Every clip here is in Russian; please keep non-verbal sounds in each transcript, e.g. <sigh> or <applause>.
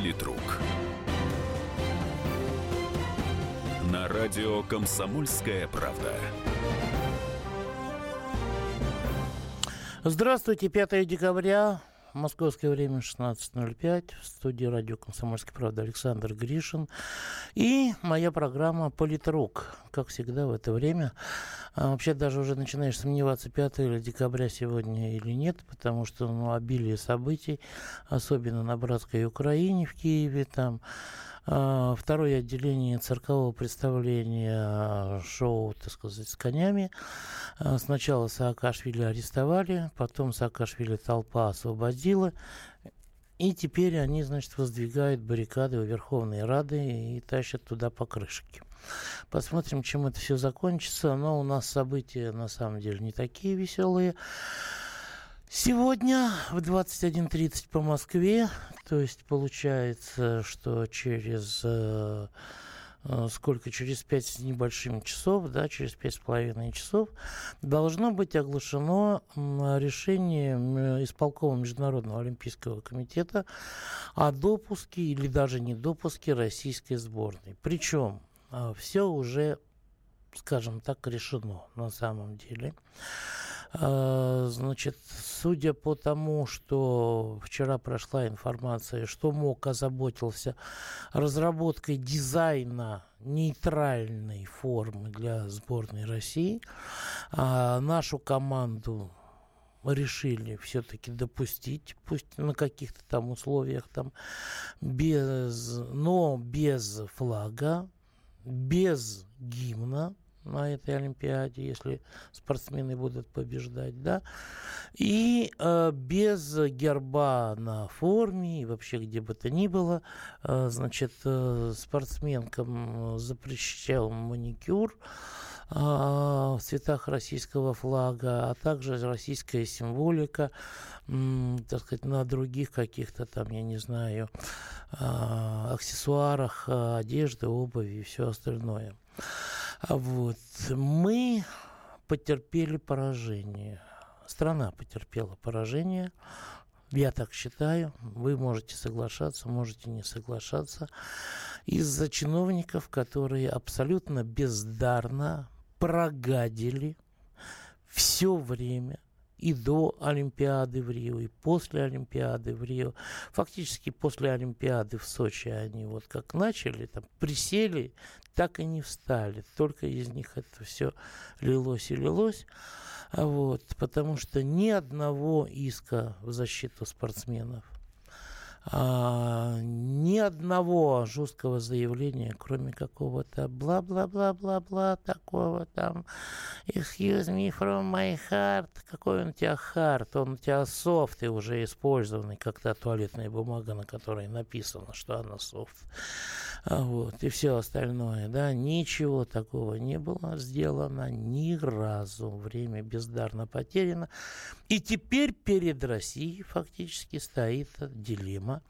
Политрук. На радио «Комсомольская правда». Здравствуйте, 5 декабря. Московское время 16.05. В студии радио «Комсомольская правда» Александр Гришин. И моя программа «Политрук». Как всегда в это время. А вообще даже уже начинаешь сомневаться, 5 декабря сегодня или нет, потому что ну, обилие событий, особенно на братской Украине в Киеве, там второе отделение циркового представления шоу, так сказать, с конями. А, сначала Саакашвили арестовали, потом Саакашвили толпа освободила. И теперь они, значит, воздвигают баррикады у Верховной Рады и тащат туда покрышки. Посмотрим, чем это все закончится. Но у нас события на самом деле не такие веселые. Сегодня в 21.30 по Москве, то есть получается, что через э, э, сколько, через пять с небольшим часов, да, через пять с половиной часов, должно быть оглашено решение исполкома Международного Олимпийского комитета о допуске или даже не допуске российской сборной. Причем э, все уже, скажем так, решено на самом деле. А, значит, судя по тому, что вчера прошла информация, что МОК озаботился разработкой дизайна нейтральной формы для сборной России, а нашу команду решили все-таки допустить, пусть на каких-то там условиях, там, без, но без флага, без гимна, на этой Олимпиаде, если спортсмены будут побеждать, да, и э, без герба на форме и вообще где бы то ни было, э, значит, э, спортсменкам запрещал маникюр, э, в цветах российского флага, а также российская символика, так сказать, на других каких-то там, я не знаю, э, аксессуарах, э, одежды, обуви и все остальное. А вот. Мы потерпели поражение. Страна потерпела поражение. Я так считаю. Вы можете соглашаться, можете не соглашаться. Из-за чиновников, которые абсолютно бездарно прогадили все время и до Олимпиады в Рио, и после Олимпиады в Рио. Фактически после Олимпиады в Сочи они вот как начали, там присели, так и не встали. Только из них это все лилось и лилось. А вот, потому что ни одного иска в защиту спортсменов – а, ни одного жесткого заявления, кроме какого-то бла-бла-бла-бла-бла такого там excuse me from my heart. Какой он у тебя хард? Он у тебя софт и уже использованный, как то туалетная бумага, на которой написано, что она софт. А вот, и все остальное, да, ничего такого не было сделано ни разу. Время бездарно потеряно. И теперь перед Россией фактически стоит дилемма.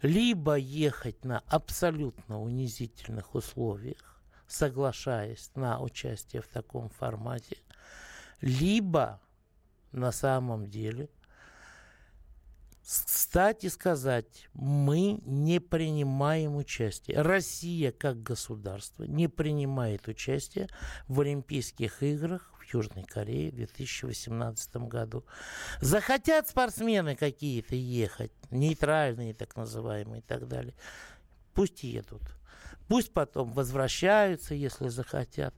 Либо ехать на абсолютно унизительных условиях, соглашаясь на участие в таком формате, либо на самом деле – Кстати сказать, мы не принимаем участие. Россия как государство не принимает участие в Олимпийских играх в Южной Корее в 2018 году. Захотят спортсмены какие-то ехать, нейтральные так называемые и так далее, пусть едут. Пусть потом возвращаются, если захотят.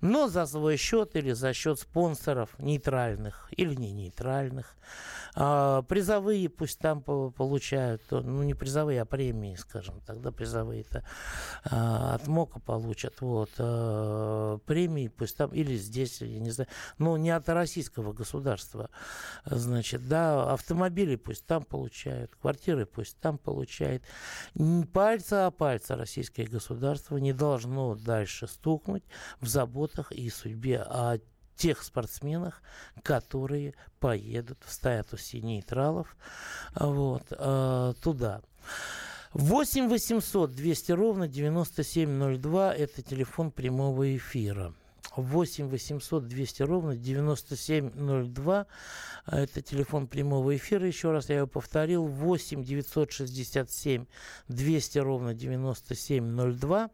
Но за свой счет или за счет спонсоров нейтральных или не нейтральных. А, призовые пусть там получают, ну не призовые, а премии, скажем, тогда призовые-то а, от МОКа получат. Вот, а, премии пусть там, или здесь, я не знаю, ну не от российского государства. Значит, да, автомобили пусть там получают, квартиры пусть там получают. Пальца о пальца российское государство не должно дальше стукнуть в заботах и судьбе о тех спортсменах, которые поедут в статусе нейтралов вот, э, туда. 8 800 200 ровно 9702 – это телефон прямого эфира. 8 800 200 ровно 9702. Это телефон прямого эфира. Еще раз я его повторил. 8 967 200 ровно 9702.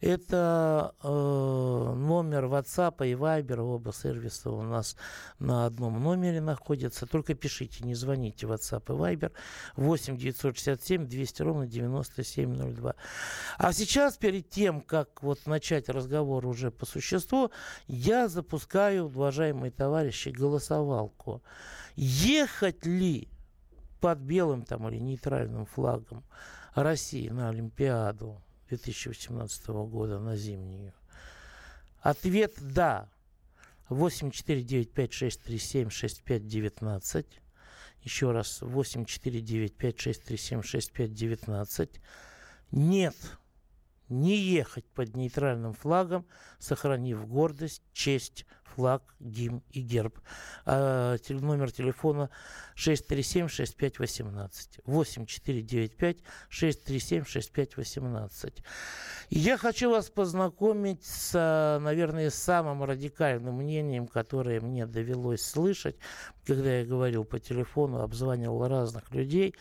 Это э, номер WhatsApp и Viber. Оба сервиса у нас на одном номере находятся. Только пишите, не звоните WhatsApp и Viber. 8 967 200 ровно 9702. А сейчас, перед тем, как вот начать разговор уже по существу, я запускаю, уважаемые товарищи, голосовалку. Ехать ли под белым там или нейтральным флагом России на Олимпиаду 2018 года, на зимнюю? Ответ «да». 8495-637-6519. Еще раз, 8495-637-6519. Нет не ехать под нейтральным флагом, сохранив гордость, честь, флаг, гимн и герб. А, номер телефона 637-6518. 8495-637-6518. И я хочу вас познакомить с, наверное, самым радикальным мнением, которое мне довелось слышать, когда я говорил по телефону, обзванивал разных людей.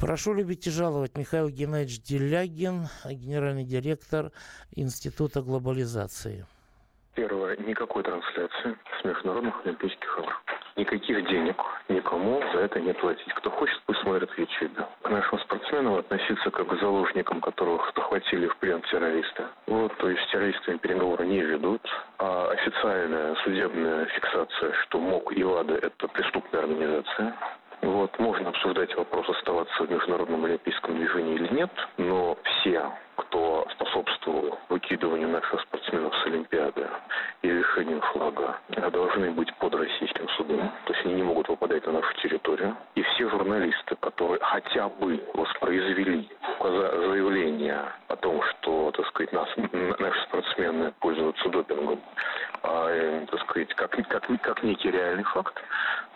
Прошу любить и жаловать Михаил Геннадьевич Делягин, генеральный директор Института глобализации. Первое. Никакой трансляции с международных олимпийских игр. Никаких денег никому за это не платить. Кто хочет, пусть смотрит в. К нашим спортсменам относиться как к заложникам, которых захватили в плен террористы. Вот, то есть террористами переговоры не ведут. А официальная судебная фиксация, что МОК и ВАДА – это преступная организация, вот, можно обсуждать вопрос, оставаться в Международном олимпийском движении или нет, но все, кто способствовал выкидыванию наших спортсменов с Олимпиады и решению флага, должны быть под российским судом, то есть они не могут выпадать на нашу территорию. И все журналисты, которые хотя бы воспроизвели заявление о том, что, так сказать, нас, наши спортсмены пользуются допингом, а, так сказать, как, как, как некий реальный факт,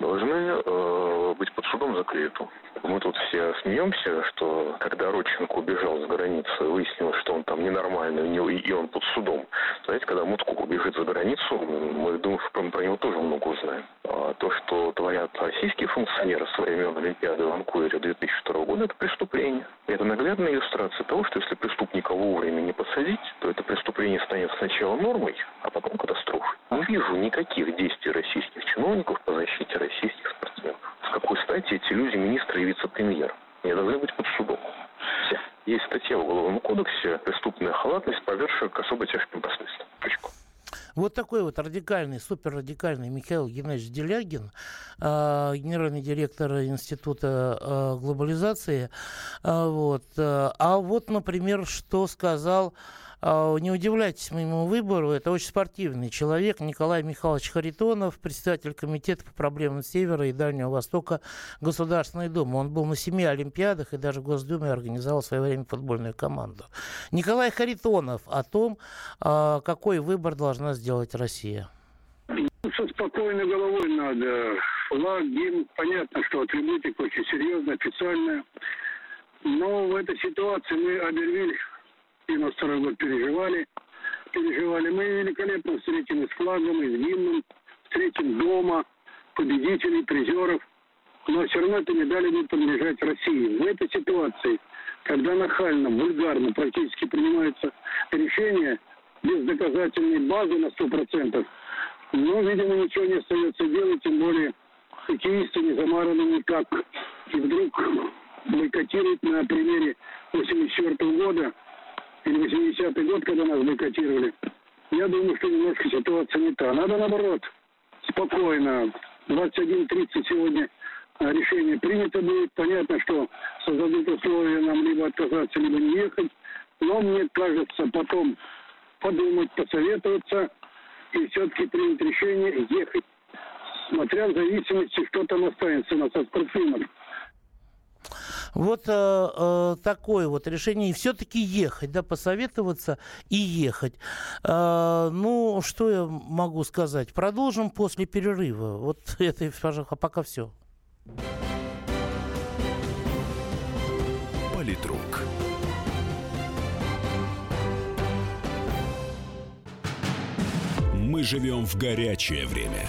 должны э, быть под судом за клевету. Мы тут все смеемся, что когда Родченко убежал за границу, выяснилось, что он там ненормальный, и он под судом. Знаете, когда Муткук убежит за границу, мы думаем, что про него тоже много узнаем. А то, что творят российские функционеры со времен Олимпиады в Ванкувере 2002 года, это преступление. Это наглядная иллюстрация того, что если преступника вовремя не посадить, то это преступление станет сначала нормой, а потом катастрофой. Не вижу никаких действий российских чиновников по защите российских спортсменов. С какой стати эти люди, министры и вице-премьер, не должны быть под судом? Все. Есть статья в Уголовном кодексе «Преступная халатность, повергшая к особо тяжким последствиям». Точку. Вот такой вот радикальный, суперрадикальный Михаил Геннадьевич Делягин, генеральный директор Института э, глобализации. Э, вот. А вот, например, что сказал не удивляйтесь моему выбору. Это очень спортивный человек Николай Михайлович Харитонов, председатель комитета по проблемам Севера и Дальнего Востока Государственной Думы. Он был на семи Олимпиадах и даже в Госдуме организовал в свое время футбольную команду. Николай Харитонов о том, какой выбор должна сделать Россия. Со спокойной головой надо. Флаг, гимн, понятно, что атрибутика очень серьезная, официальная. Но в этой ситуации мы объявили 92 год переживали. Переживали. Мы великолепно встретим и с флагом, и с гимном, встретим дома, победителей, призеров. Но все равно эти медали будут принадлежать России. В этой ситуации, когда нахально, вульгарно практически принимаются решения без доказательной базы на 100%, но, видимо, ничего не остается делать, тем более хоккеисты не замараны никак. И вдруг бойкотируют на примере 84 года или 80-й год, когда нас бойкотировали, я думаю, что немножко ситуация не та. Надо наоборот, спокойно. 21.30 сегодня а, решение принято будет. Понятно, что создадут условия нам либо отказаться, либо не ехать. Но мне кажется, потом подумать, посоветоваться и все-таки принять решение ехать. Смотря в зависимости, что там останется у нас от спортсменов. Вот э, э, такое вот решение. И все-таки ехать, да, посоветоваться и ехать. Э, ну, что я могу сказать? Продолжим после перерыва. Вот <laughs> это, пожалуйста, пока все. Политрук. Мы живем в горячее время.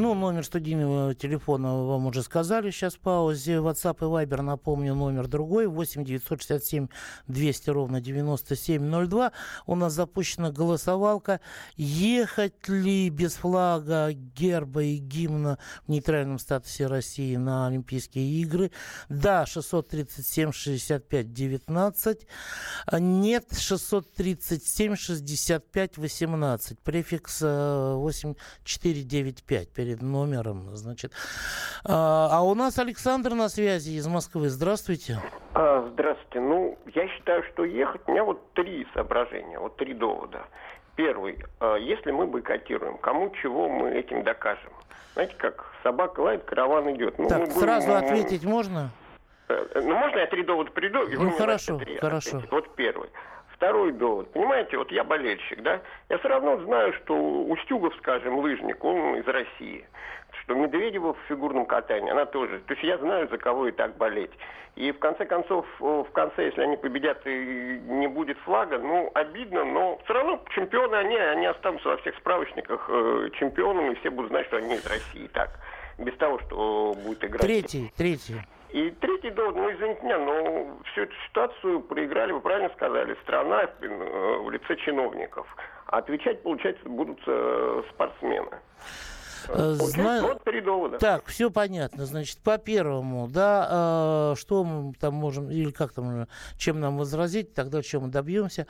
Ну, номер студийного телефона вам уже сказали сейчас в паузе. WhatsApp и Viber, напомню, номер другой. 8 967 200 ровно 9702. У нас запущена голосовалка. Ехать ли без флага, герба и гимна в нейтральном статусе России на Олимпийские игры? Да, 637 65 19. Нет, 637 65 18. Префикс 8495 э, перед номером, значит. А, а у нас Александр на связи из Москвы. Здравствуйте. А, здравствуйте. Ну, я считаю, что ехать, у меня вот три соображения, вот три довода. Первый, а, если мы бойкотируем, кому чего мы этим докажем? Знаете, как собака лает, караван идет. Ну, так, будем, сразу ответить можно? Э, ну, можно я три довода приду? ну, хорошо, хорошо. Ответить? Вот первый. Второй довод. Понимаете, вот я болельщик, да? Я все равно знаю, что Устюгов, скажем, лыжник, он из России. Что Медведева в фигурном катании, она тоже. То есть я знаю, за кого и так болеть. И в конце концов, в конце, если они победят и не будет флага, ну, обидно, но все равно чемпионы они, они останутся во всех справочниках э, чемпионами, и все будут знать, что они из России. Так, без того, что будет играть. Третий, третий. И третий довод, ну извините меня, но всю эту ситуацию проиграли, вы правильно сказали, страна э, в лице чиновников. А отвечать, получается, будут э, спортсмены. Э, Знаю... Вот три довода. Так, все понятно. Значит, по первому, да, э, что мы там можем, или как там, чем нам возразить, тогда чем мы добьемся.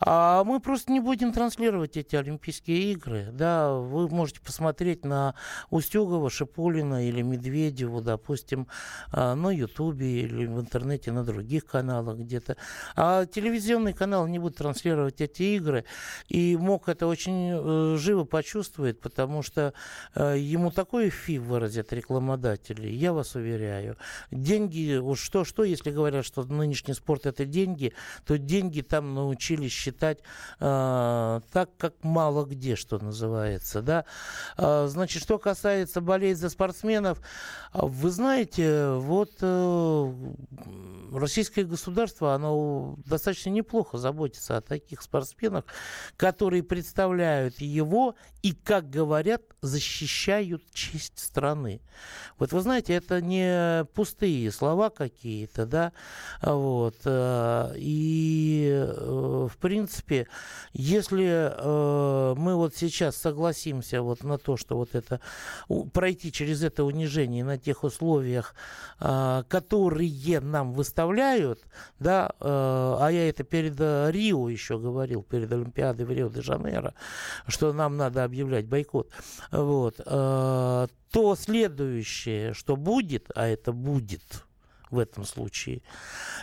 А мы просто не будем транслировать эти Олимпийские игры. Да, вы можете посмотреть на Устюгова, Шипулина или Медведеву, допустим, э, на Ютубе или в интернете, на других каналах где-то. А телевизионный канал не будет транслировать эти игры. И МОК это очень э, живо почувствует, потому что Э, ему такой фи выразят рекламодатели, я вас уверяю. Деньги, уж что-что, если говорят, что нынешний спорт это деньги, то деньги там научились считать э, так, как мало где, что называется. Да? Э, значит, что касается болеть за спортсменов, вы знаете, вот э, российское государство, оно достаточно неплохо заботится о таких спортсменах, которые представляют его и, как говорят, защищают честь страны. Вот вы знаете, это не пустые слова какие-то, да, вот. Э, и, э, в принципе, если мы вот сейчас согласимся вот на то, что вот это, пройти через это унижение на тех условиях, которые нам выставляют, да, а, я это перед э, Рио еще говорил, перед Олимпиадой в Рио-де-Жанейро, что нам надо объявлять бойкот, вот, а, то следующее, что будет, а это будет, в этом случае.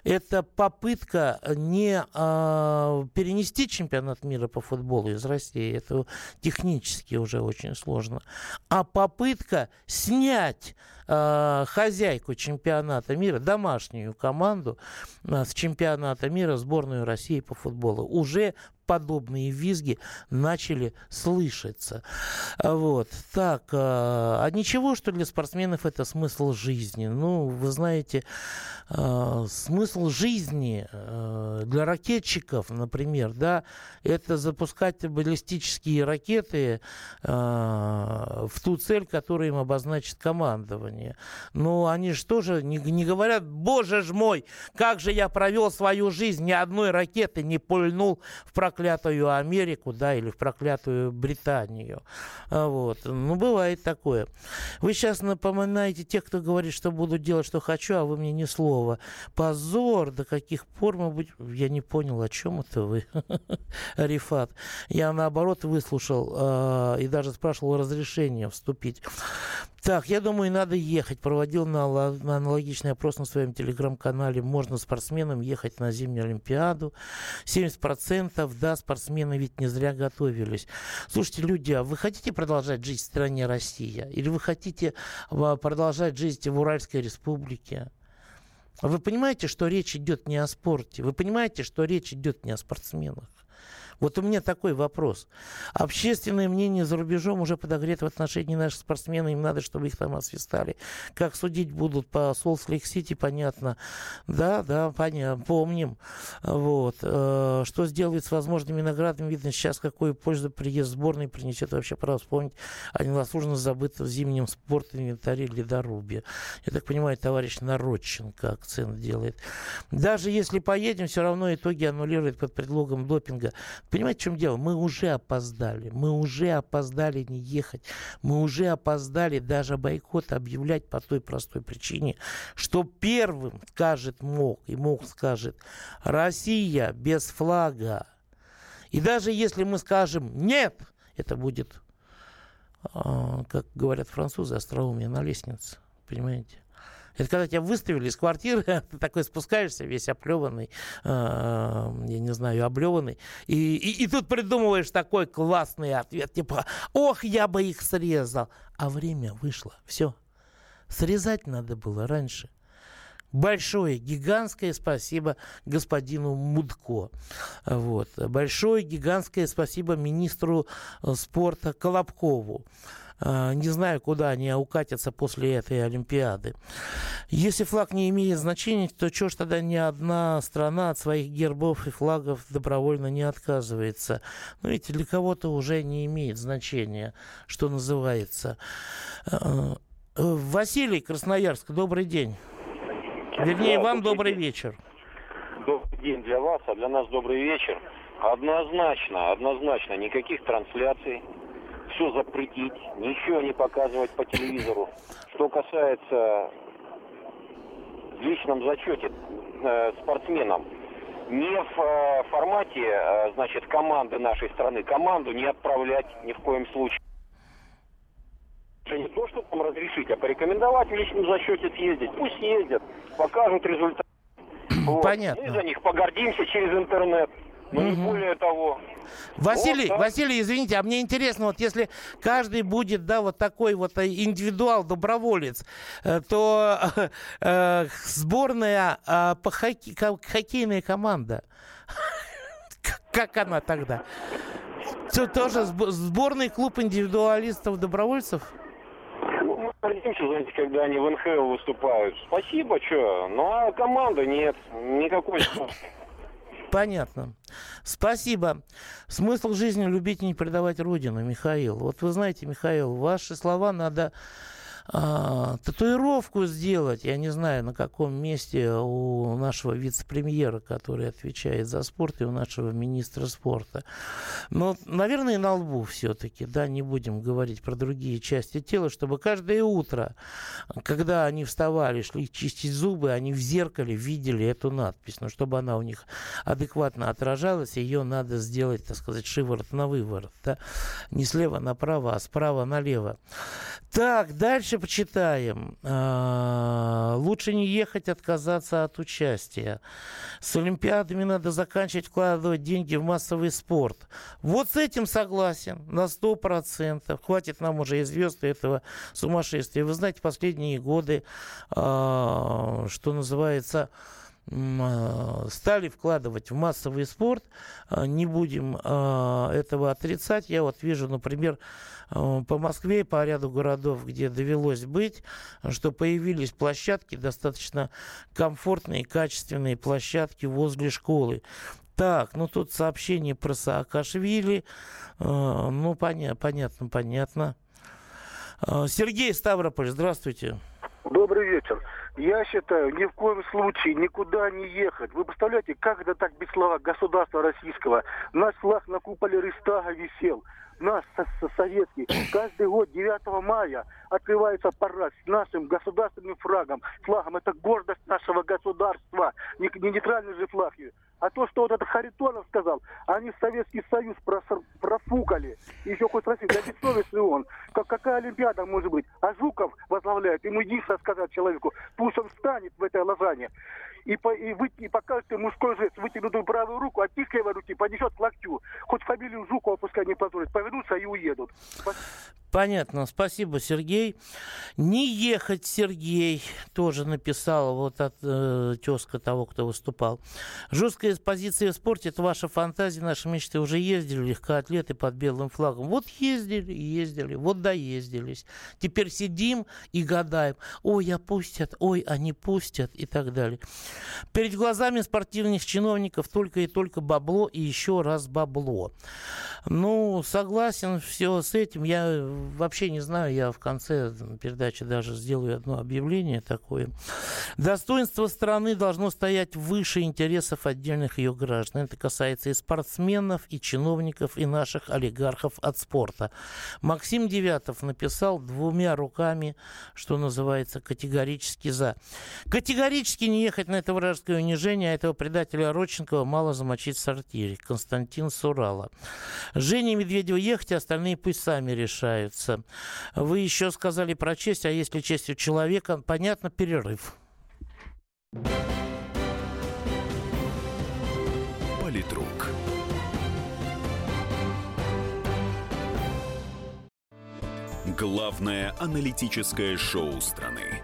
Это попытка не э, перенести чемпионат мира по футболу из России, это технически уже очень сложно, а попытка снять э, хозяйку чемпионата мира, домашнюю команду с чемпионата мира, сборную России по футболу. Уже подобные визги начали слышаться. Вот. Так, а, а ничего, что для спортсменов это смысл жизни? Ну, вы знаете, а, смысл жизни а, для ракетчиков, например, да, это запускать баллистические ракеты в ту цель, которую им обозначит командование. Но они же тоже не, не говорят, боже ж мой, как же я провел свою жизнь, ни одной ракеты не пульнул в проклятие проклятую Америку, да, или в проклятую Британию. А, вот. Ну, бывает такое. Вы сейчас напоминаете тех, кто говорит, что буду делать, что хочу, а вы мне ни слова. Позор, до каких пор мы будем... Я не понял, о чем это вы, <laughs> Рифат. Я, наоборот, выслушал э, и даже спрашивал разрешения вступить. Так, я думаю, надо ехать. Проводил на, на аналогичный опрос на своем телеграм-канале. Можно спортсменам ехать на зимнюю Олимпиаду. 70% да, спортсмены ведь не зря готовились. Слушайте, люди, а вы хотите продолжать жить в стране Россия? Или вы хотите а, продолжать жить в Уральской республике? Вы понимаете, что речь идет не о спорте? Вы понимаете, что речь идет не о спортсменах? Вот у меня такой вопрос. Общественное мнение за рубежом уже подогрето в отношении наших спортсменов. Им надо, чтобы их там освистали. Как судить будут по Солт-Лейк-Сити, понятно. Да, да, понятно, помним. Вот. Э, что сделает с возможными наградами, видно сейчас, какую пользу приезд сборной принесет. Вообще пора вспомнить о незаслуженно забытом зимнем спорт-инвентаре ледорубе. Я так понимаю, товарищ Народченко акцент делает. Даже если поедем, все равно итоги аннулируют под предлогом допинга. Понимаете, в чем дело? Мы уже опоздали. Мы уже опоздали не ехать. Мы уже опоздали даже бойкот объявлять по той простой причине, что первым скажет МОК, и МОК скажет, Россия без флага. И даже если мы скажем «нет», это будет, а, как говорят французы, остроумие на лестнице. Понимаете? Это когда тебя выставили из квартиры, <laughs> ты такой спускаешься, весь оплеванный, э, я не знаю, облеванный, и, и, и тут придумываешь такой классный ответ, типа, ох, я бы их срезал. А время вышло, все. Срезать надо было раньше. Большое, гигантское спасибо господину Мудко. Вот. Большое, гигантское спасибо министру э, спорта Колобкову. А, не знаю, куда они укатятся после этой Олимпиады. Если флаг не имеет значения, то что ж тогда ни одна страна от своих гербов и флагов добровольно не отказывается? Ну, видите, для кого-то уже не имеет значения, что называется. А, Василий Красноярск, добрый день. Вернее, вам добрый вечер. Добрый день для вас, а для нас добрый вечер. Однозначно, однозначно, никаких трансляций, все запретить, ничего не показывать по телевизору. Что касается в личном зачете э, спортсменам, не в э, формате, э, значит, команды нашей страны, команду не отправлять ни в коем случае. Не то, что там разрешить, а порекомендовать в личном зачете съездить. Пусть ездят, покажут результат. Вот. Понятно. Мы за них погордимся через интернет. Но угу. не более того. Василий, вот, да. Василий, извините, а мне интересно, вот если каждый будет, да, вот такой вот э, индивидуал, доброволец, э, то <laughs> э, сборная э, по хоке, хоккейная команда, <laughs> как она тогда? Все тоже сборный клуб индивидуалистов-добровольцев? Ну, мы гордимся, знаете, когда они в НХЛ выступают. Спасибо, что. Ну, а команда нет. Никакой Понятно. Спасибо. Смысл жизни любить и не предавать Родину, Михаил. Вот вы знаете, Михаил, ваши слова надо а, татуировку сделать, я не знаю, на каком месте у нашего вице-премьера, который отвечает за спорт, и у нашего министра спорта. Но, наверное, на лбу все-таки, да, не будем говорить про другие части тела, чтобы каждое утро, когда они вставали, шли чистить зубы, они в зеркале видели эту надпись. Но чтобы она у них адекватно отражалась, ее надо сделать, так сказать, шиворот на выворот. Да? Не слева направо, а справа налево. Так, дальше почитаем. А, лучше не ехать, отказаться от участия. С Олимпиадами надо заканчивать вкладывать деньги в массовый спорт. Вот с этим согласен на сто процентов. Хватит нам уже и звезд этого сумасшествия. Вы знаете, последние годы, а, что называется, стали вкладывать в массовый спорт. Не будем этого отрицать. Я вот вижу, например, по Москве, по ряду городов, где довелось быть, что появились площадки, достаточно комфортные, качественные площадки возле школы. Так, ну тут сообщение про Саакашвили. Ну, понятно, понятно, понятно. Сергей Ставрополь, здравствуйте. Добрый вечер. Я считаю, ни в коем случае никуда не ехать. Вы представляете, как это так без слова государства российского? Наш флаг на куполе Рейстага висел наш советский. Каждый год 9 мая открывается парад с нашим государственным флагом. Флагом это гордость нашего государства. Не, не нейтральный же флаг. А то, что вот этот Харитонов сказал, они Советский Союз профукали. Еще хоть спросить, да бессовестный он. Как, какая Олимпиада может быть? А Жуков возглавляет. Ему единственное сказать человеку, пусть он встанет в этой лазане и, по, и, вы, и покажет мужской жест, вытянутую правую руку, а тихо его руки поднесет к локтю. Хоть фамилию Жукова пускай не позорит. Повернутся и уедут. Понятно. Спасибо, Сергей. Не ехать, Сергей, тоже написал вот от э, тезка того, кто выступал. Жесткая позиция в спорте – это ваша фантазия, наши мечты. Уже ездили легкоатлеты под белым флагом. Вот ездили, ездили, вот доездились. Теперь сидим и гадаем. Ой, опустят, ой, они пустят и так далее. Перед глазами спортивных чиновников только и только бабло и еще раз бабло. Ну, согласен все с этим. Я вообще не знаю, я в конце передачи даже сделаю одно объявление такое. Достоинство страны должно стоять выше интересов отдельных ее граждан. Это касается и спортсменов, и чиновников, и наших олигархов от спорта. Максим Девятов написал двумя руками, что называется, категорически за. Категорически не ехать на это вражеское унижение, а этого предателя Родченкова мало замочить в сортире. Константин Сурала. Женя Медведева ехать, а остальные пусть сами решаются. Вы еще сказали про честь, а если честь у человека, понятно, перерыв. Политрук. Главное аналитическое шоу страны.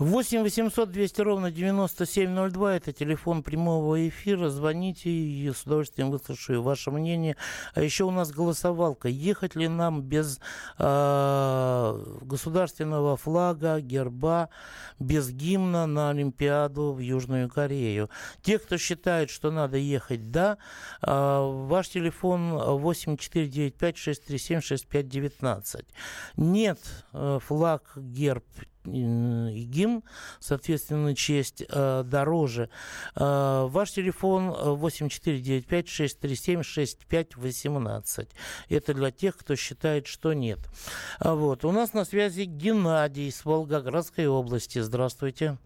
8 800 200 ровно 9702. Это телефон прямого эфира. Звоните, и с удовольствием выслушаю ваше мнение. А еще у нас голосовалка. Ехать ли нам без э, государственного флага, герба, без гимна на Олимпиаду в Южную Корею? Те, кто считает, что надо ехать, да. Э, ваш телефон 8495 637 6519. Нет, э, флаг, герб и гимн, соответственно, честь э, дороже. Э, ваш телефон 8495-637-6518. Это для тех, кто считает, что нет. А вот. У нас на связи Геннадий из Волгоградской области. Здравствуйте.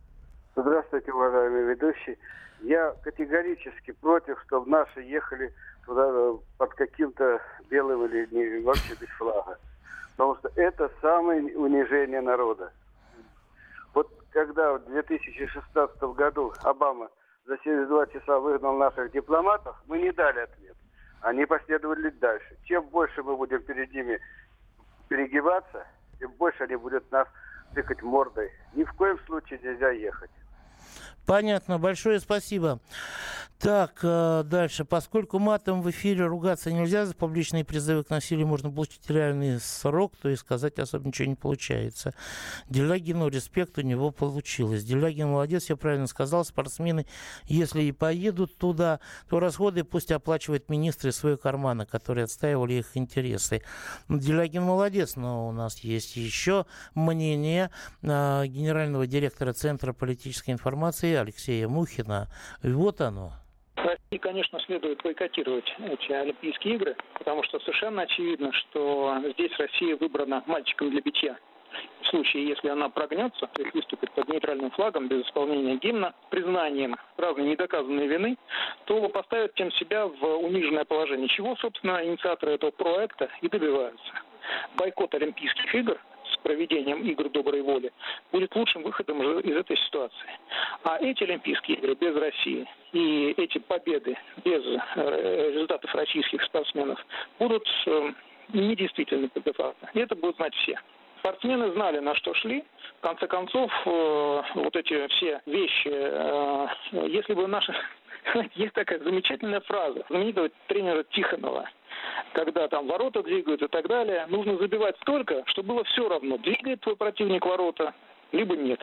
Здравствуйте, уважаемый ведущий. Я категорически против, чтобы наши ехали туда э, под каким-то белым или не, вообще без флага. Потому что это самое унижение народа когда в 2016 году Обама за 72 часа выгнал наших дипломатов, мы не дали ответ. Они последовали дальше. Чем больше мы будем перед ними перегибаться, тем больше они будут нас тыкать мордой. Ни в коем случае нельзя ехать. Понятно, большое спасибо. Так, э, дальше. Поскольку матом в эфире ругаться нельзя, за публичные призывы к насилию можно получить реальный срок, то и сказать особо ничего не получается. Делягину респект у него получилось. Делягин молодец, все правильно сказал. Спортсмены, если и поедут туда, то расходы пусть оплачивают министры своего кармана, которые отстаивали их интересы. Делягин молодец, но у нас есть еще мнение э, генерального директора Центра политической информации Алексея Мухина. И вот оно. России, конечно, следует бойкотировать эти Олимпийские игры, потому что совершенно очевидно, что здесь Россия выбрана мальчиком для битья. В случае, если она прогнется, то есть выступит под нейтральным флагом без исполнения гимна, признанием разной недоказанной вины, то поставят тем себя в униженное положение. Чего, собственно, инициаторы этого проекта и добиваются. Бойкот Олимпийских игр проведением игр доброй воли, будет лучшим выходом из этой ситуации. А эти Олимпийские игры без России и эти победы без э, результатов российских спортсменов будут э, недействительны по де-факто. И это будут знать все. Спортсмены знали, на что шли. В конце концов, э, вот эти все вещи, если бы наши <laughs> есть такая замечательная фраза знаменитого тренера Тихонова, когда там ворота двигают и так далее. Нужно забивать столько, чтобы было все равно, двигает твой противник ворота, либо нет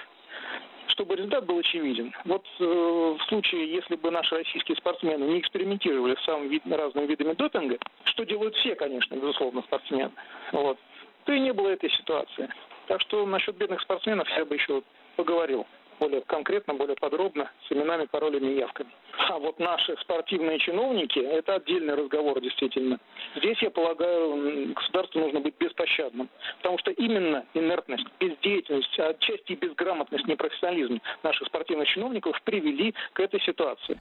чтобы результат был очевиден. Вот э, в случае, если бы наши российские спортсмены не экспериментировали с самыми вид, разными видами допинга, что делают все, конечно, безусловно, спортсмены, вот, то и не было этой ситуации. Так что насчет бедных спортсменов я бы еще поговорил более конкретно, более подробно, с именами, паролями явками. А вот наши спортивные чиновники – это отдельный разговор, действительно. Здесь, я полагаю, государству нужно быть беспощадным. Потому что именно инертность, бездеятельность, отчасти безграмотность, непрофессионализм наших спортивных чиновников привели к этой ситуации.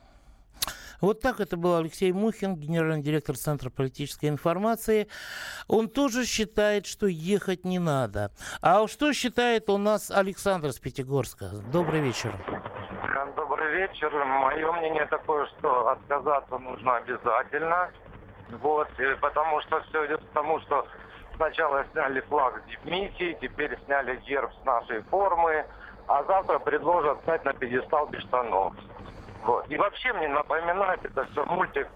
Вот так это был Алексей Мухин, генеральный директор Центра политической информации. Он тоже считает, что ехать не надо. А что считает у нас Александр Пятигорска? Добрый вечер. Добрый вечер. Мое мнение такое, что отказаться нужно обязательно. Вот, потому что все идет к тому, что сначала сняли флаг с миссии, теперь сняли герб с нашей формы, а завтра предложат стать на пьедестал без штанов. Вот. И вообще мне напоминает это все мультик,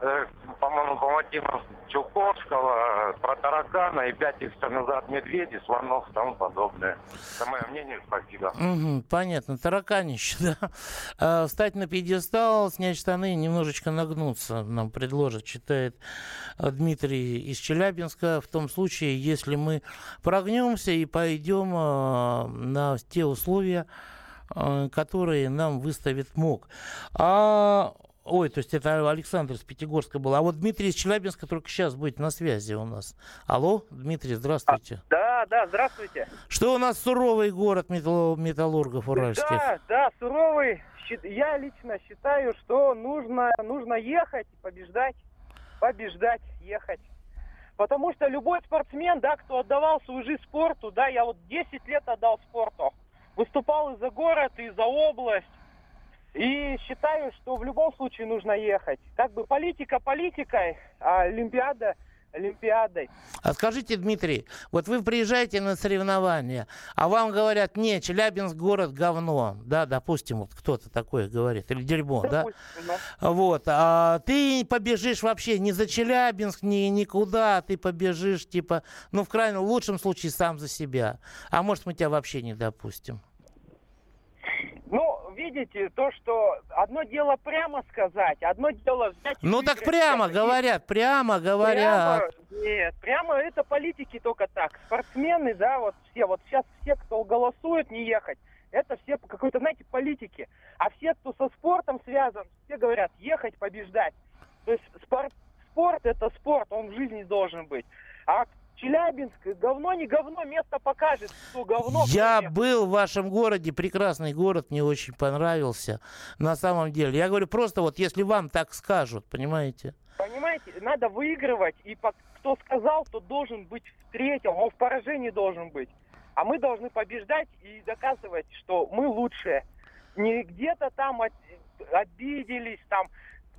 э, по-моему, по мотивам Чуковского, про таракана и пять их назад медведи, слонов и тому подобное. Это мое мнение, спасибо. Угу, понятно, тараканище, <laughs> да. А, встать на пьедестал, снять штаны, немножечко нагнуться нам предложит, читает а, Дмитрий из Челябинска, в том случае, если мы прогнемся и пойдем а, на те условия, Э, которые нам выставит МОК. А Ой, то есть это Александр из Пятигорска был. А вот Дмитрий из Челябинска только сейчас будет на связи у нас. Алло, Дмитрий, здравствуйте. А, да, да, здравствуйте. Что у нас суровый город металлургов уральских? Да, да, суровый. Я лично считаю, что нужно, нужно ехать, побеждать, побеждать, ехать. Потому что любой спортсмен, да, кто отдавал свою жизнь спорту, да, я вот 10 лет отдал спорту, выступал и за город, и за область. И считаю, что в любом случае нужно ехать. Как бы политика политикой, а Олимпиада Олимпиадой. А скажите, Дмитрий, вот вы приезжаете на соревнования, а вам говорят, не, Челябинск город говно, да, допустим, вот кто-то такое говорит, или дерьмо, допустим, да? да? Вот, а ты побежишь вообще не за Челябинск, ни никуда, ты побежишь, типа, ну, в крайнем лучшем случае сам за себя, а может, мы тебя вообще не допустим. Видите, то, что одно дело прямо сказать, одно дело взять... Ну так прямо говорят, прямо говорят. Прямо, нет, прямо это политики только так. Спортсмены, да, вот все, вот сейчас все, кто голосует не ехать, это все какой-то, знаете, политики. А все, кто со спортом связан, все говорят ехать, побеждать. То есть спорт, спорт это спорт, он в жизни должен быть. А Челябинск, говно не говно, место покажет, что говно. Я кроме. был в вашем городе, прекрасный город, мне очень понравился. На самом деле, я говорю просто вот, если вам так скажут, понимаете? Понимаете, надо выигрывать, и кто сказал, то должен быть в третьем, он в поражении должен быть. А мы должны побеждать и доказывать, что мы лучшие. Не где-то там обиделись, там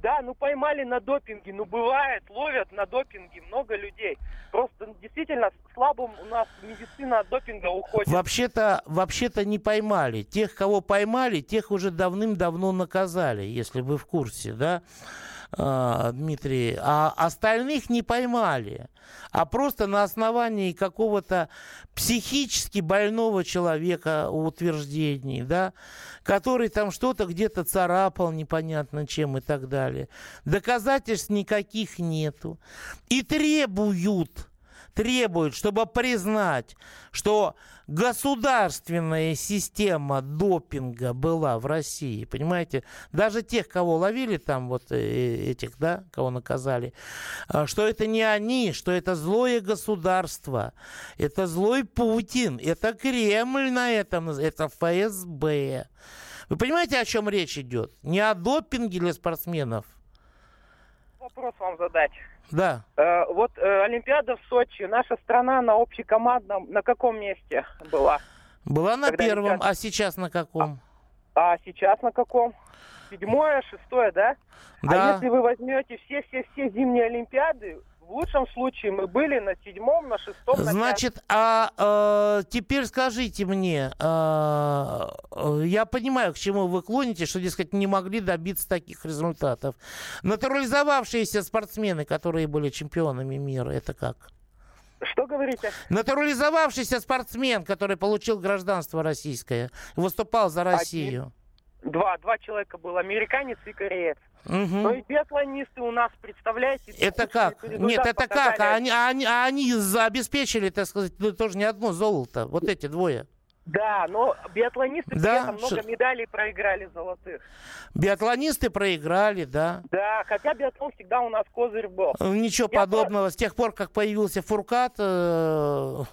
да, ну поймали на допинге, ну бывает, ловят на допинге много людей. Просто действительно слабым у нас медицина от допинга уходит. Вообще-то, вообще-то не поймали. Тех, кого поймали, тех уже давным-давно наказали, если вы в курсе, да? А, Дмитрий, а остальных не поймали, а просто на основании какого-то психически больного человека утверждений, да, который там что-то где-то царапал непонятно чем и так далее. Доказательств никаких нету. И требуют требуют, чтобы признать, что государственная система допинга была в России, понимаете, даже тех, кого ловили там, вот э, этих, да, кого наказали, а, что это не они, что это злое государство, это злой Путин, это Кремль на этом, это ФСБ. Вы понимаете, о чем речь идет? Не о допинге для спортсменов. Вопрос вам задать. Да. Э, вот э, Олимпиада в Сочи, наша страна на общекомандном на каком месте была? Была на Когда первом, Олимпиада- а сейчас на каком? А сейчас на каком? Седьмое, шестое, да? Да. А если вы возьмете все-все-все зимние Олимпиады, в лучшем случае мы были на седьмом, на шестом, на Значит, а э, теперь скажите мне, э, э, я понимаю, к чему вы клоните, что, дескать, не могли добиться таких результатов. Натурализовавшиеся спортсмены, которые были чемпионами мира, это как? Что говорите? Натурализовавшийся спортсмен, который получил гражданство российское, выступал за Россию. Два, два человека было, американец и кореец. Мгм. Но и биатлонисты у нас, представляете? Это как? Нет, это как? А они, а они, а они обеспечили, так сказать, ну, тоже не одно золото. Вот эти двое. Да, но биатлонисты Да, при много что- медалей проиграли золотых. Биатлонисты проиграли, да. Да, хотя биатлон всегда у нас козырь был. Ничего Я подобного. С тех пор, как появился Фуркат, э,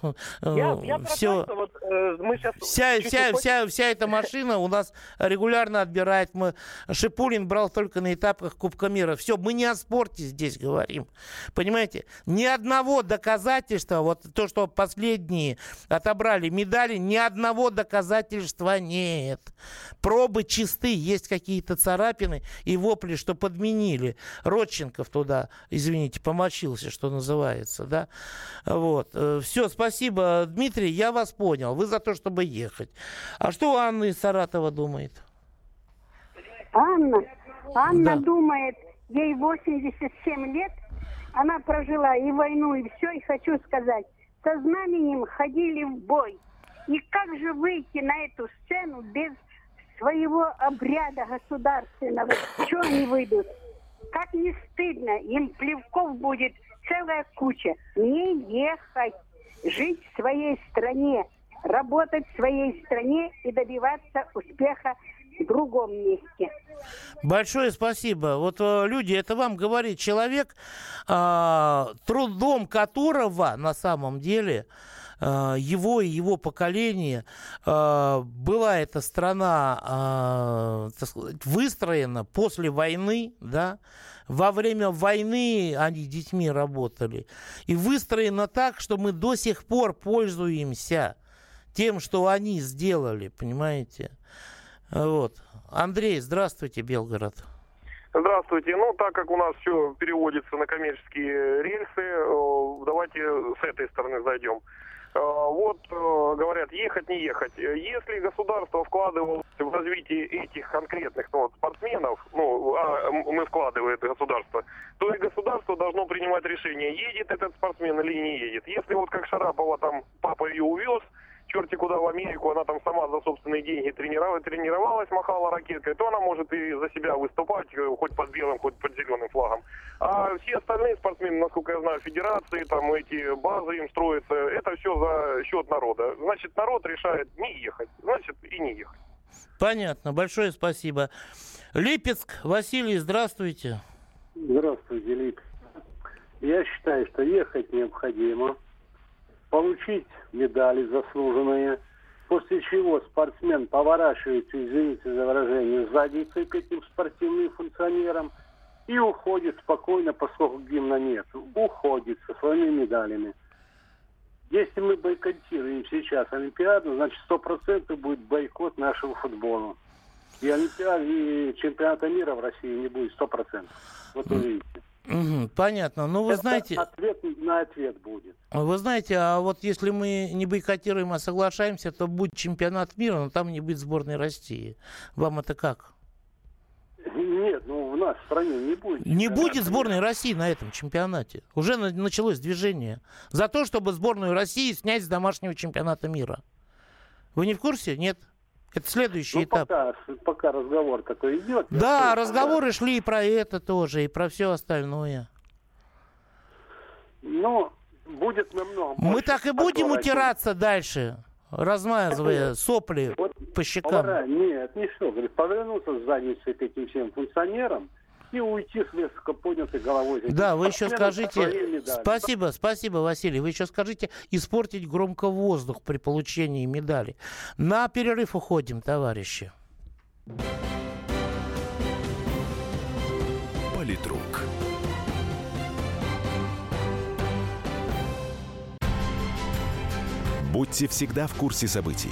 Я, я про все. что вот э, мы сейчас... Вся, чуть вся, уходим- вся, вся эта машина у нас регулярно отбирает. Мы, Шипулин брал только на этапах Кубка мира. Все, мы не о спорте здесь говорим. Понимаете? Ни одного доказательства, вот то, что последние отобрали медали, ни одного доказательства нет. Пробы чисты, есть какие-то царапины и вопли, что подменили. Родченков туда, извините, помочился, что называется, да? Вот. Все, спасибо, Дмитрий, я вас понял. Вы за то, чтобы ехать. А что Анна из Саратова думает? Анна, Анна Да. думает, ей 87 лет, она прожила и войну, и все, и хочу сказать, со знаменем ходили в бой. И как же выйти на эту сцену без своего обряда государственного? Что они выйдут? Как не стыдно, им плевков будет целая куча. Не ехать, жить в своей стране, работать в своей стране и добиваться успеха в другом месте. Большое спасибо. Вот э, люди, это вам говорит человек, а, трудом которого на самом деле его и его поколение а, была эта страна а, сказать, выстроена после войны, да, во время войны они детьми работали. И выстроена так, что мы до сих пор пользуемся тем, что они сделали, понимаете? Вот. Андрей, здравствуйте, Белгород. Здравствуйте. Ну, так как у нас все переводится на коммерческие рельсы, э, давайте с этой стороны зайдем. Э, Вот, э, говорят, ехать, не ехать. Э, Если государство вкладывало в развитие этих конкретных ну, вот, спортсменов, ну, а мы вкладывает государство, то и государство должно принимать решение, едет этот спортсмен или не едет. Если вот как Шарапова там папа ее увез, черти куда в Америку, она там сама за собственные деньги тренировалась, тренировалась, махала ракеткой, то она может и за себя выступать, э, хоть под белым, хоть под зеленым флагом. А все остальные спортсмены, насколько я знаю, федерации, там эти базы им строятся, это все за счет народа. Значит, народ решает не ехать, значит и не ехать. Понятно, большое спасибо. Липецк, Василий, здравствуйте. Здравствуйте, Лик. Я считаю, что ехать необходимо, получить медали заслуженные, после чего спортсмен поворачивается, извините за выражение, задницей к этим спортивным функционерам и уходит спокойно, поскольку гимна нет. Уходит со своими медалями. Если мы бойкотируем сейчас Олимпиаду, значит, сто процентов будет бойкот нашего футбола. И Олимпиады, и чемпионата мира в России не будет сто процентов. Вот увидите. Понятно. Ну, вы Это знаете, Ответ на ответ будет. вы знаете, а вот если мы не бойкотируем, а соглашаемся, то будет чемпионат мира, но там не будет сборной России. Вам это как? Нет, ну в в стране не будет. Не будет сборной России на этом чемпионате. Уже на- началось движение за то, чтобы сборную России снять с домашнего чемпионата мира. Вы не в курсе? Нет. Это следующий Ну, этап. пока, пока разговор такой идет. Да, разговоры шли и про это тоже, и про все остальное. Но будет намного Мы так и будем утираться дальше, размазывая сопли по щекам. Повара- Нет, не что. Говорит, повернуться с задницей к этим всем функционерам успел уйти с несколько поднятой головой. Да, вы еще скажите... Спасибо, спасибо, Василий. Вы еще скажите, испортить громко воздух при получении медали. На перерыв уходим, товарищи. Политрук. Будьте всегда в курсе событий.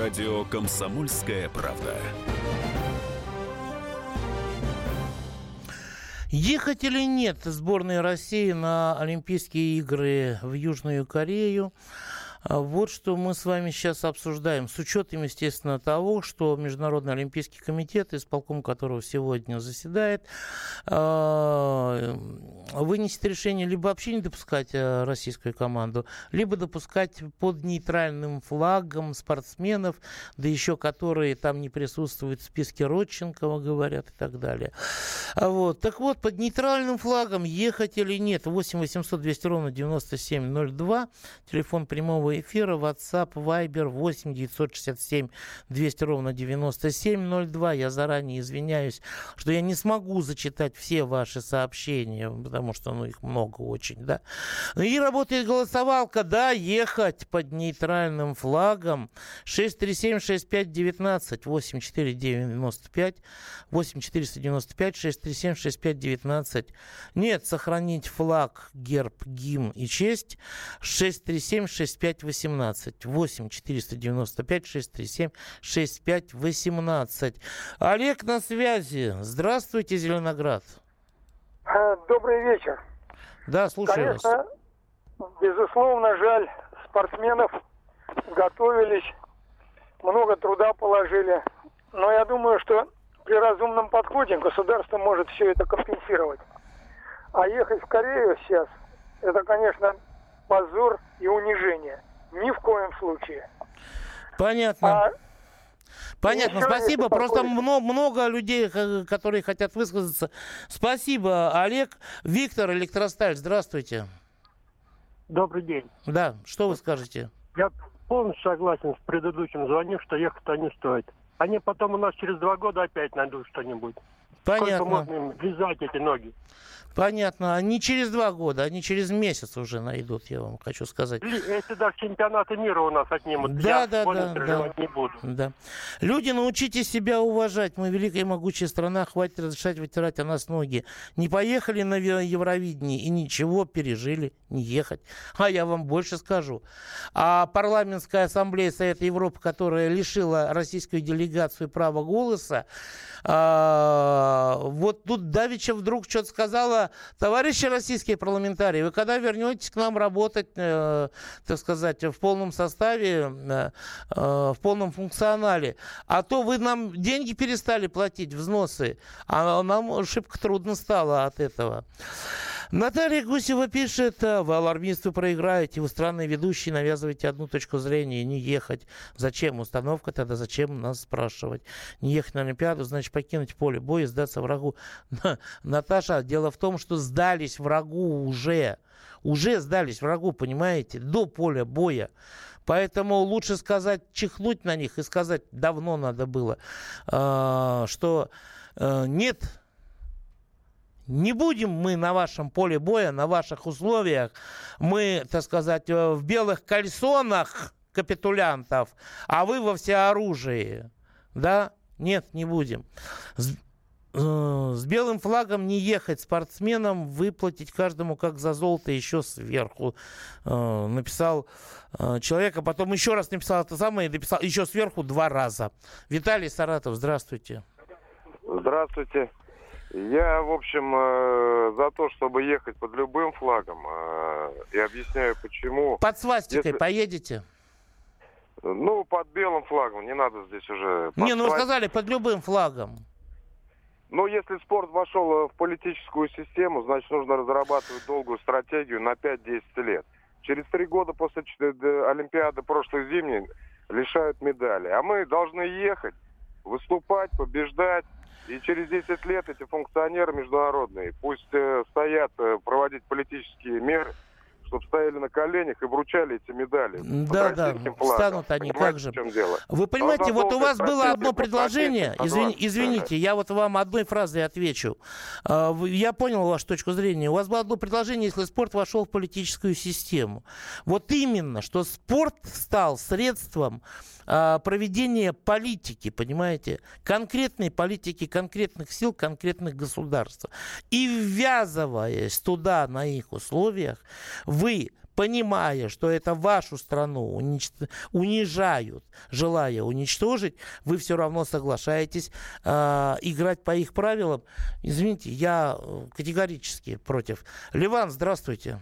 Радио «Комсомольская правда». Ехать или нет сборной России на Олимпийские игры в Южную Корею? А вот что мы с вами сейчас обсуждаем. С учетом, естественно, того, что Международный Олимпийский комитет, исполком которого сегодня заседает, а, вынесет решение либо вообще не допускать а, российскую команду, либо допускать под нейтральным флагом спортсменов, да еще которые там не присутствуют в списке Родченкова, говорят, и так далее. Вот. Так вот, под нейтральным флагом ехать или нет? 8 800 200 ровно 9702, телефон прямого прямого эфира. WhatsApp, Viber 8 967 200 ровно 9702. Я заранее извиняюсь, что я не смогу зачитать все ваши сообщения, потому что ну, их много очень, да. И работает голосовалка, да, ехать под нейтральным флагом. 637-6519 8495 8495 637 6519 Нет, сохранить флаг, герб, гимн и честь. 637 65 6518. 8 495 637 6518. Олег на связи. Здравствуйте, Зеленоград. Э, добрый вечер. Да, слушаю Конечно, вас. безусловно, жаль спортсменов. Готовились, много труда положили. Но я думаю, что при разумном подходе государство может все это компенсировать. А ехать в Корею сейчас, это, конечно, позор и унижение. Ни в коем случае. Понятно. А... Понятно, спасибо. Просто много, много людей, которые хотят высказаться. Спасибо, Олег. Виктор Электросталь, здравствуйте. Добрый день. Да, что вы скажете? Я полностью согласен с предыдущим звоним, что ехать-то не стоит. Они потом у нас через два года опять найдут что-нибудь. Понятно. Сколько можно им вязать эти ноги? Понятно. Они через два года, они через месяц уже найдут, я вам хочу сказать. Если даже чемпионаты мира у нас отнимут, да, я да, да, да. не буду. Да. Люди, научитесь себя уважать. Мы великая и могучая страна, хватит разрешать вытирать о нас ноги. Не поехали на Евровидение и ничего пережили, не ехать. А я вам больше скажу. А парламентская ассамблея Совета Европы, которая лишила российскую делегацию права голоса, а, вот тут Давича вдруг что-то сказала, товарищи российские парламентарии, вы когда вернетесь к нам работать, э, так сказать, в полном составе, э, э, в полном функционале, а то вы нам деньги перестали платить, взносы, а нам шибко трудно стало от этого. Наталья Гусева пишет, вы алармисты проиграете, вы странные ведущие, навязываете одну точку зрения, не ехать. Зачем установка тогда, зачем нас спрашивать? Не ехать на Олимпиаду, значит покинуть поле боя, сдаться врагу. <laughs> Наташа, дело в том, что сдались врагу уже. Уже сдались врагу, понимаете, до поля боя. Поэтому лучше сказать, чихнуть на них и сказать, давно надо было, а, что э, нет не будем мы на вашем поле боя, на ваших условиях, мы, так сказать, э, в белых кальсонах капитулянтов, а вы во всеоружии. Да? Нет, не будем. С, э, с белым флагом не ехать спортсменам, выплатить каждому как за золото еще сверху. Э, написал э, человек, а потом еще раз написал это самое и написал еще сверху два раза. Виталий Саратов, здравствуйте. Здравствуйте. Я, в общем, э, за то, чтобы ехать под любым флагом. Э, и объясняю, почему. Под свастикой Если... поедете? Ну, под белым флагом, не надо здесь уже... Не, ну вы сказали, под любым флагом. Ну, если спорт вошел в политическую систему, значит, нужно разрабатывать долгую стратегию на 5-10 лет. Через три года после Олимпиады прошлой зимней лишают медали. А мы должны ехать, выступать, побеждать, и через 10 лет эти функционеры международные пусть э, стоят э, проводить политические меры, чтобы стояли на коленях и вручали эти медали. Да, да, станут они, как же. Вы понимаете, вот у вас было одно предложение, извини, извините, я вот вам одной фразой отвечу. А, я понял вашу точку зрения. У вас было одно предложение, если спорт вошел в политическую систему. Вот именно, что спорт стал средством а, проведения политики, понимаете, конкретной политики конкретных сил, конкретных государств. И ввязываясь туда на их условиях, вы понимая, что это вашу страну унич... унижают, желая уничтожить, вы все равно соглашаетесь э, играть по их правилам. Извините, я э, категорически против. Ливан, здравствуйте.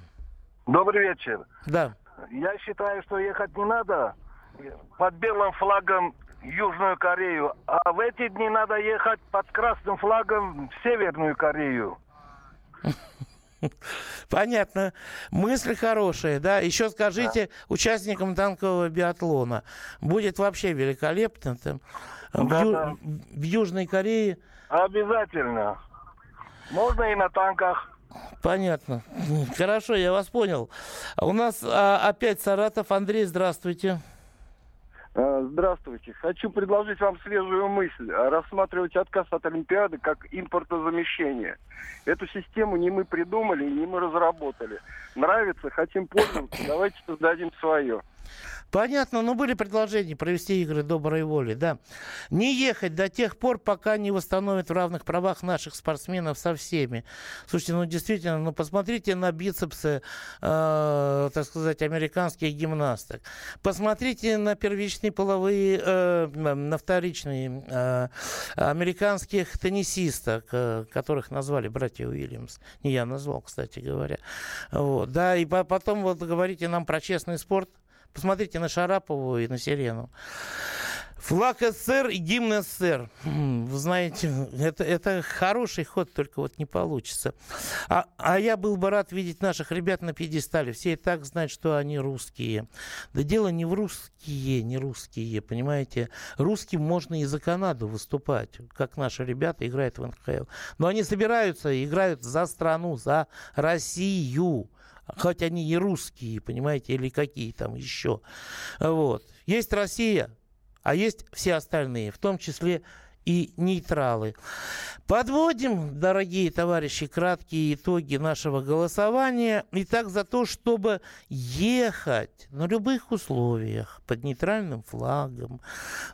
Добрый вечер. Да. Я считаю, что ехать не надо под белым флагом Южную Корею, а в эти дни надо ехать под красным флагом в Северную Корею. <laughs> <laughs> Понятно. Мысль хорошая, да. Еще скажите да. участникам танкового биатлона. Будет вообще великолепно там. Да, в, Ю... да. в Южной Корее. Обязательно. Можно и на танках. Понятно. Хорошо, я вас понял. У нас а, опять Саратов. Андрей, здравствуйте. Э, здравствуйте. Хочу предложить вам свежую мысль. Рассматривать отказ от Олимпиады как импортозамещение. Эту систему не мы придумали, не мы разработали. Нравится, хотим пользоваться, давайте создадим свое. Понятно, но были предложения провести игры доброй воли, да. Не ехать до тех пор, пока не восстановят в равных правах наших спортсменов со всеми. Слушайте, ну действительно, ну посмотрите на бицепсы, э, так сказать, американских гимнасток. Посмотрите на первичные половые, э, на вторичные э, американских теннисисток, э, которых назвали братья Уильямс. Не я назвал, кстати говоря. Вот, да, и по потом вот говорите нам про честный спорт. Посмотрите на Шарапову и на Сирену. Флаг СССР и гимн СССР. Вы знаете, это, это хороший ход, только вот не получится. А, а я был бы рад видеть наших ребят на пьедестале. Все и так знают, что они русские. Да дело не в русские, не русские, понимаете. Русским можно и за Канаду выступать, как наши ребята играют в НХЛ. Но они собираются и играют за страну, за Россию хоть они и русские, понимаете, или какие там еще. Вот. Есть Россия, а есть все остальные, в том числе и нейтралы. Подводим, дорогие товарищи, краткие итоги нашего голосования. Итак, за то, чтобы ехать на любых условиях под нейтральным флагом,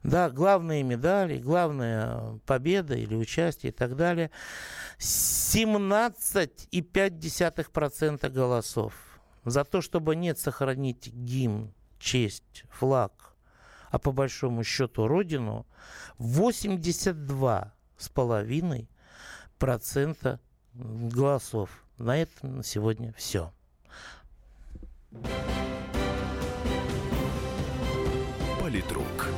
да, главные медали, главная победа или участие и так далее, 17,5% голосов. За то, чтобы нет сохранить гимн, честь, флаг, а по большому счету родину, 82 с половиной процента голосов. На этом на сегодня все. Политрук.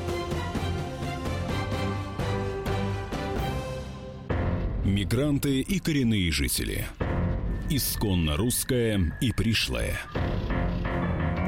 Мигранты и коренные жители. Исконно русская и пришлая.